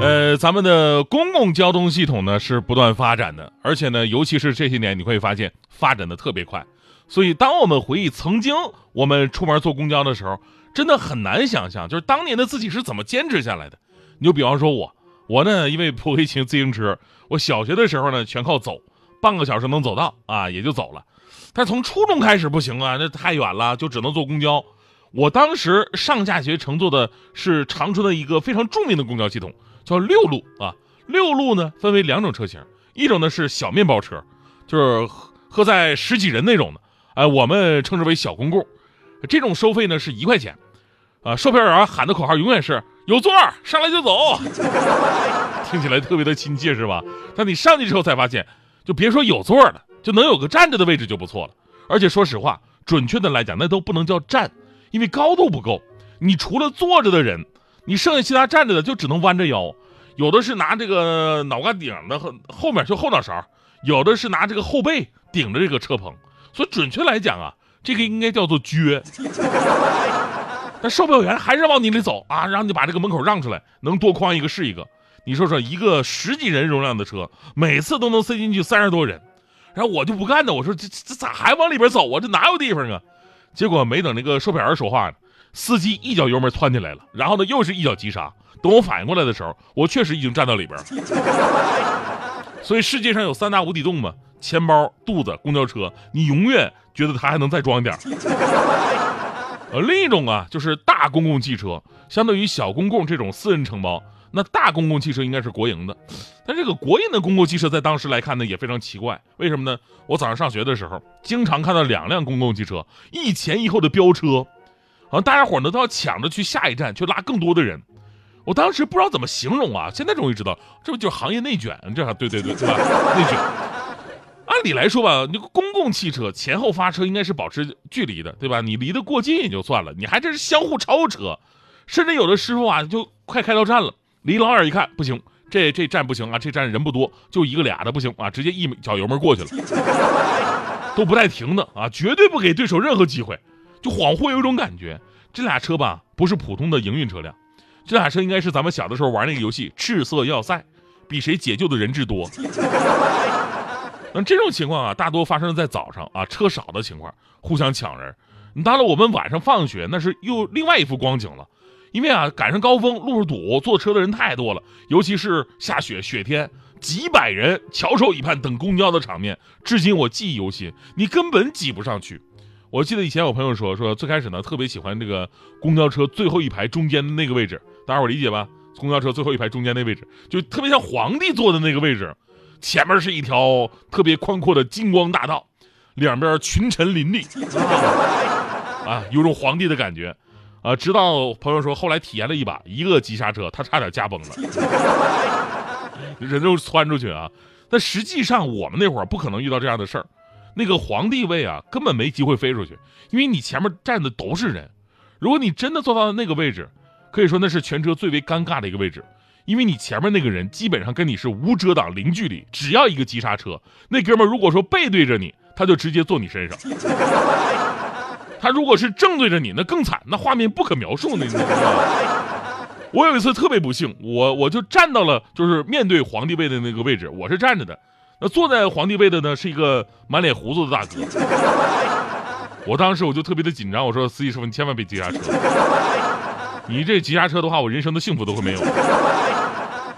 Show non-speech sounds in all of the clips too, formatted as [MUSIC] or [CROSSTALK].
呃，咱们的公共交通系统呢是不断发展的，而且呢，尤其是这些年，你会发现发展的特别快。所以，当我们回忆曾经我们出门坐公交的时候，真的很难想象，就是当年的自己是怎么坚持下来的。你就比方说我，我呢，因为不会骑自行车，我小学的时候呢全靠走，半个小时能走到啊，也就走了。但从初中开始不行啊，那太远了，就只能坐公交。我当时上下学乘坐的是长春的一个非常著名的公交系统。叫六路啊，六路呢分为两种车型，一种呢是小面包车，就是喝在十几人那种的，哎，我们称之为小公共，这种收费呢是一块钱，啊，售票员喊的口号永远是有座儿上来就走，[LAUGHS] 听起来特别的亲切是吧？但你上去之后才发现，就别说有座儿了，就能有个站着的位置就不错了。而且说实话，准确的来讲，那都不能叫站，因为高度不够，你除了坐着的人。你剩下其他站着的就只能弯着腰，有的是拿这个脑瓜顶的后后面就后脑勺，有的是拿这个后背顶着这个车棚，所以准确来讲啊，这个应该叫做撅。但售票员还是往你里走啊，让你把这个门口让出来，能多宽一个是一个。你说说，一个十几人容量的车，每次都能塞进去三十多人，然后我就不干呢，我说这这咋还往里边走啊？这哪有地方啊？结果没等那个售票员说话呢。司机一脚油门窜进来了，然后呢又是一脚急刹。等我反应过来的时候，我确实已经站到里边了。[LAUGHS] 所以世界上有三大无底洞嘛：钱包、肚子、公交车。你永远觉得它还能再装一点 [LAUGHS] 呃，另一种啊，就是大公共汽车，相对于小公共这种私人承包，那大公共汽车应该是国营的。但这个国营的公共汽车在当时来看呢，也非常奇怪。为什么呢？我早上上学的时候，经常看到两辆公共汽车一前一后的飙车。好像大家伙呢都要抢着去下一站，去拉更多的人。我当时不知道怎么形容啊，现在终于知道，这不就是行业内卷？这对对对对吧？内卷。按理来说吧，那个公共汽车前后发车应该是保持距离的，对吧？你离得过近也就算了，你还这是相互超车，甚至有的师傅啊就快开到站了，离老远一看不行，这这站不行啊，这站人不多，就一个俩的不行啊，直接一脚油门过去了，[LAUGHS] 都不带停的啊，绝对不给对手任何机会。就恍惚有一种感觉，这俩车吧不是普通的营运车辆，这俩车应该是咱们小的时候玩那个游戏《赤色要塞》，比谁解救的人质多。那这种情况啊，大多发生在早上啊，车少的情况，互相抢人。你到了我们晚上放学，那是又另外一幅光景了，因为啊赶上高峰，路上堵，坐车的人太多了，尤其是下雪雪天，几百人翘首以盼等公交的场面，至今我记忆犹新。你根本挤不上去。我记得以前有朋友说说最开始呢特别喜欢这个公交车最后一排中间的那个位置，大家伙理解吧？公交车最后一排中间那位置就特别像皇帝坐的那个位置，前面是一条特别宽阔的金光大道，两边群臣林立，啊，有种皇帝的感觉，啊，直到朋友说后来体验了一把，一个急刹车他差点驾崩了，[LAUGHS] 人都窜出去啊！但实际上我们那会儿不可能遇到这样的事儿。那个皇帝位啊，根本没机会飞出去，因为你前面站的都是人。如果你真的坐到了那个位置，可以说那是全车最为尴尬的一个位置，因为你前面那个人基本上跟你是无遮挡、零距离，只要一个急刹车，那哥们如果说背对着你，他就直接坐你身上；他如果是正对着你，那更惨，那画面不可描述那种。我有一次特别不幸，我我就站到了就是面对皇帝位的那个位置，我是站着的。那坐在皇帝位的呢，是一个满脸胡子的大哥。我当时我就特别的紧张，我说：“司机师傅，你千万别急刹车，你这急刹车的话，我人生的幸福都会没有。”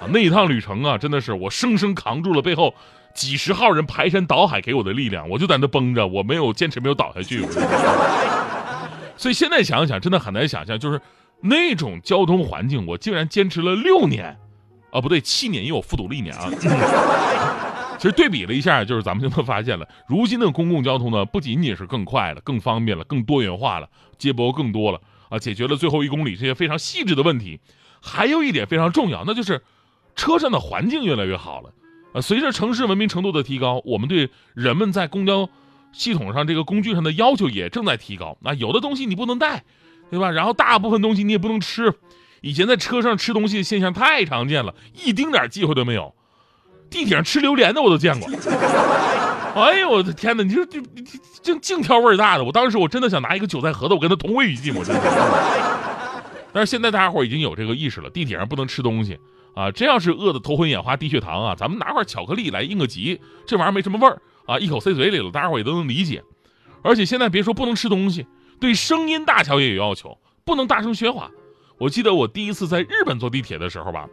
啊，那一趟旅程啊，真的是我生生扛住了背后几十号人排山倒海给我的力量，我就在那绷着，我没有坚持，没有倒下去。[LAUGHS] 所以现在想想，真的很难想象，就是那种交通环境，我竟然坚持了六年，啊，不对，七年，因为我复读了一年啊。其实对比了一下，就是咱们就能发现了，如今的公共交通呢，不仅仅是更快了、更方便了、更多元化了，接驳更多了啊，解决了最后一公里这些非常细致的问题。还有一点非常重要，那就是车上的环境越来越好了啊。随着城市文明程度的提高，我们对人们在公交系统上这个工具上的要求也正在提高。那有的东西你不能带，对吧？然后大部分东西你也不能吃。以前在车上吃东西的现象太常见了，一丁点忌讳都没有。地铁上吃榴莲的我都见过。哎呦我的天哪！你说这这净挑味儿大的，我当时我真的想拿一个韭菜盒子，我跟他同归于尽。我真的。但是现在大家伙已经有这个意识了，地铁上不能吃东西啊！真要是饿得头昏眼花、低血糖啊，咱们拿块巧克力来应个急，这玩意儿没什么味儿啊，一口塞嘴里了，大家伙也都能理解。而且现在别说不能吃东西，对声音大小也有要求，不能大声喧哗。我记得我第一次在日本坐地铁的时候吧，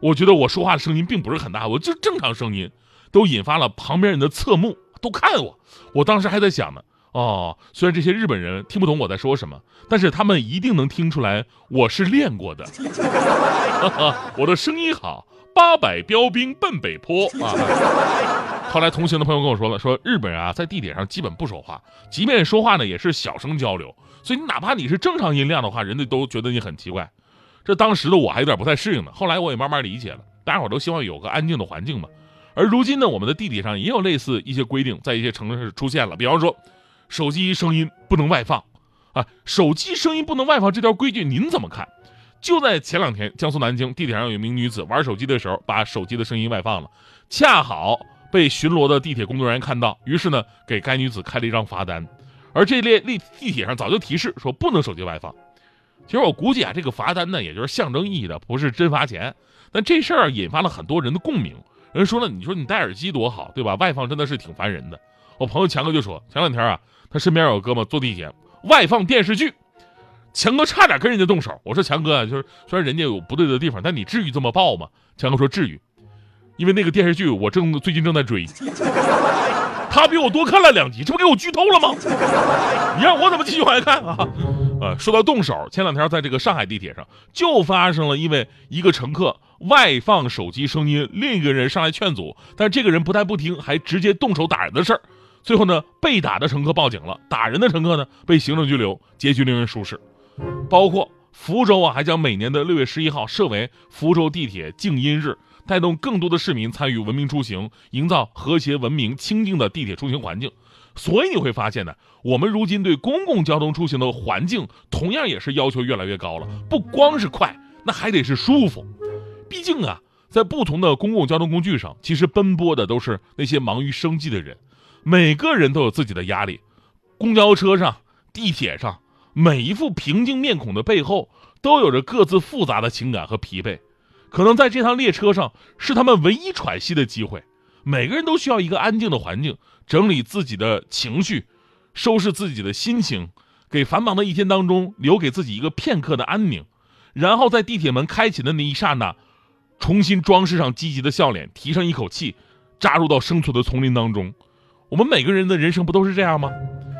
我觉得我说话的声音并不是很大，我就正常声音，都引发了旁边人的侧目，都看我。我当时还在想呢，哦，虽然这些日本人听不懂我在说什么，但是他们一定能听出来我是练过的。[LAUGHS] 我的声音好，八百标兵奔北坡啊。后来同行的朋友跟我说了，说日本人啊在地铁上基本不说话，即便说话呢也是小声交流。所以你哪怕你是正常音量的话，人家都觉得你很奇怪。这当时的我还有点不太适应呢，后来我也慢慢理解了。大家伙都希望有个安静的环境嘛。而如今呢，我们的地铁上也有类似一些规定，在一些城市出现了。比方说，手机声音不能外放啊，手机声音不能外放这条规矩您怎么看？就在前两天，江苏南京地铁上有一名女子玩手机的时候，把手机的声音外放了，恰好被巡逻的地铁工作人员看到，于是呢，给该女子开了一张罚单。而这列地地铁上早就提示说不能手机外放。其实我估计啊，这个罚单呢，也就是象征意义的，不是真罚钱。但这事儿引发了很多人的共鸣。人说了，你说你戴耳机多好，对吧？外放真的是挺烦人的。我朋友强哥就说，前两天啊，他身边有个哥们坐地铁外放电视剧，强哥差点跟人家动手。我说强哥啊，就是虽然人家有不对的地方，但你至于这么爆吗？强哥说至于，因为那个电视剧我正最近正在追。他比我多看了两集，这不给我剧透了吗？你让我怎么继续往下看啊？呃，说到动手，前两天在这个上海地铁上就发生了，因为一个乘客外放手机声音，另一个人上来劝阻，但这个人不但不听，还直接动手打人的事儿。最后呢，被打的乘客报警了，打人的乘客呢被行政拘留，结局令人舒适。包括福州啊，还将每年的六月十一号设为福州地铁静音日。带动更多的市民参与文明出行，营造和谐、文明、清静的地铁出行环境。所以你会发现呢，我们如今对公共交通出行的环境，同样也是要求越来越高了。不光是快，那还得是舒服。毕竟啊，在不同的公共交通工具上，其实奔波的都是那些忙于生计的人，每个人都有自己的压力。公交车上、地铁上，每一副平静面孔的背后，都有着各自复杂的情感和疲惫。可能在这趟列车上是他们唯一喘息的机会，每个人都需要一个安静的环境，整理自己的情绪，收拾自己的心情，给繁忙的一天当中留给自己一个片刻的安宁，然后在地铁门开启的那一刹那，重新装饰上积极的笑脸，提上一口气，扎入到生存的丛林当中。我们每个人的人生不都是这样吗？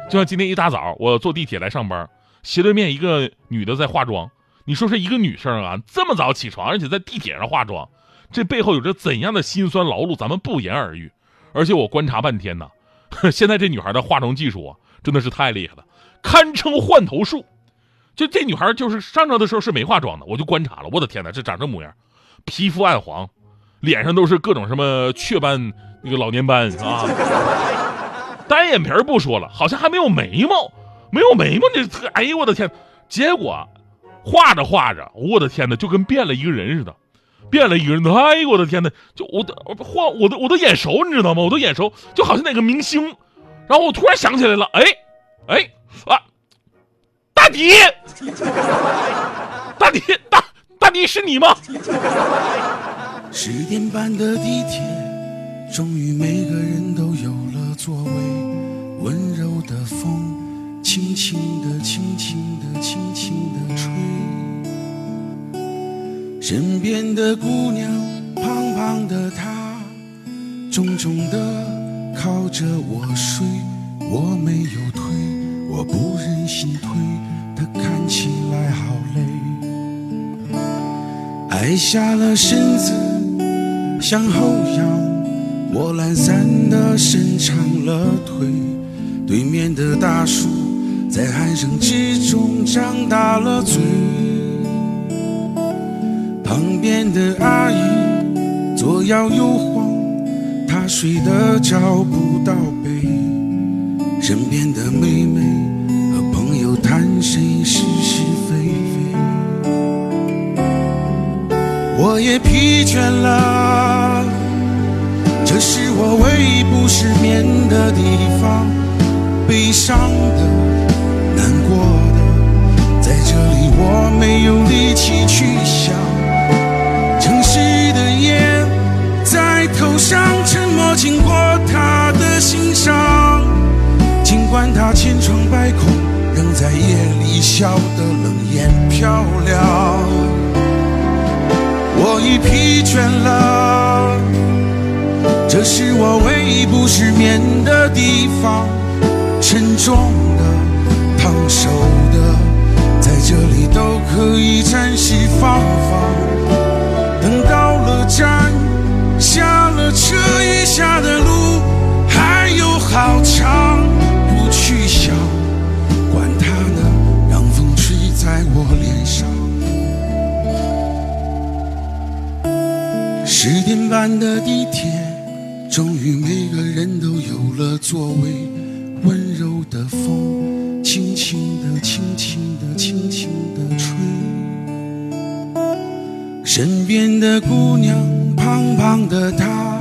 就像今天一大早我坐地铁来上班，斜对面一个女的在化妆。你说是一个女生啊，这么早起床，而且在地铁上化妆，这背后有着怎样的辛酸劳碌，咱们不言而喻。而且我观察半天呢，[LAUGHS] 现在这女孩的化妆技术啊，真的是太厉害了，堪称换头术。就这女孩就是上车的时候是没化妆的，我就观察了，我的天哪，这长这模样，皮肤暗黄，脸上都是各种什么雀斑、那个老年斑啊，单眼皮不说了，好像还没有眉毛，没有眉毛，这哎呦我的天，结果。画着画着，我的天哪，就跟变了一个人似的，变了一个人。哎呦，我的天哪，就我的画我都我都眼熟，你知道吗？我都眼熟，就好像那个明星。然后我突然想起来了，哎哎啊，大迪，大迪大大迪是你吗？十点半的地铁，终于每个人都有了座位，温柔的风，轻轻的，轻轻的，轻轻的吹。身边的姑娘，胖胖的她，重重的靠着我睡。我没有推，我不忍心推，她看起来好累。矮下了身子，向后仰，我懒散的伸长了腿。对面的大叔在鼾声之中张大了嘴。摇又晃，他睡得找不到北。身边的妹妹和朋友谈谁是是非非，我也疲倦了。这是我唯一不失眠的地方，悲伤的、难过的，在这里我没有力气去想。经过他的心上。尽管他千疮百孔，仍在夜里笑得冷眼漂亮。我已疲倦了，这是我唯一不失眠的地方。沉重的、烫手的，在这里都可以暂时放放。等到了站，下了车，下的路还有好长。不去想，管它呢，让风吹在我脸上。十点半的地铁，终于每个人都有了座位。温柔的风，轻轻地、轻轻地、轻轻地吹。身边的姑娘，胖胖的她，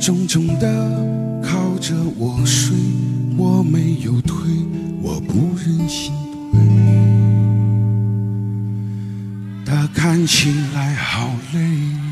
重重的靠着我睡。我没有退，我不忍心退，他看起来好累。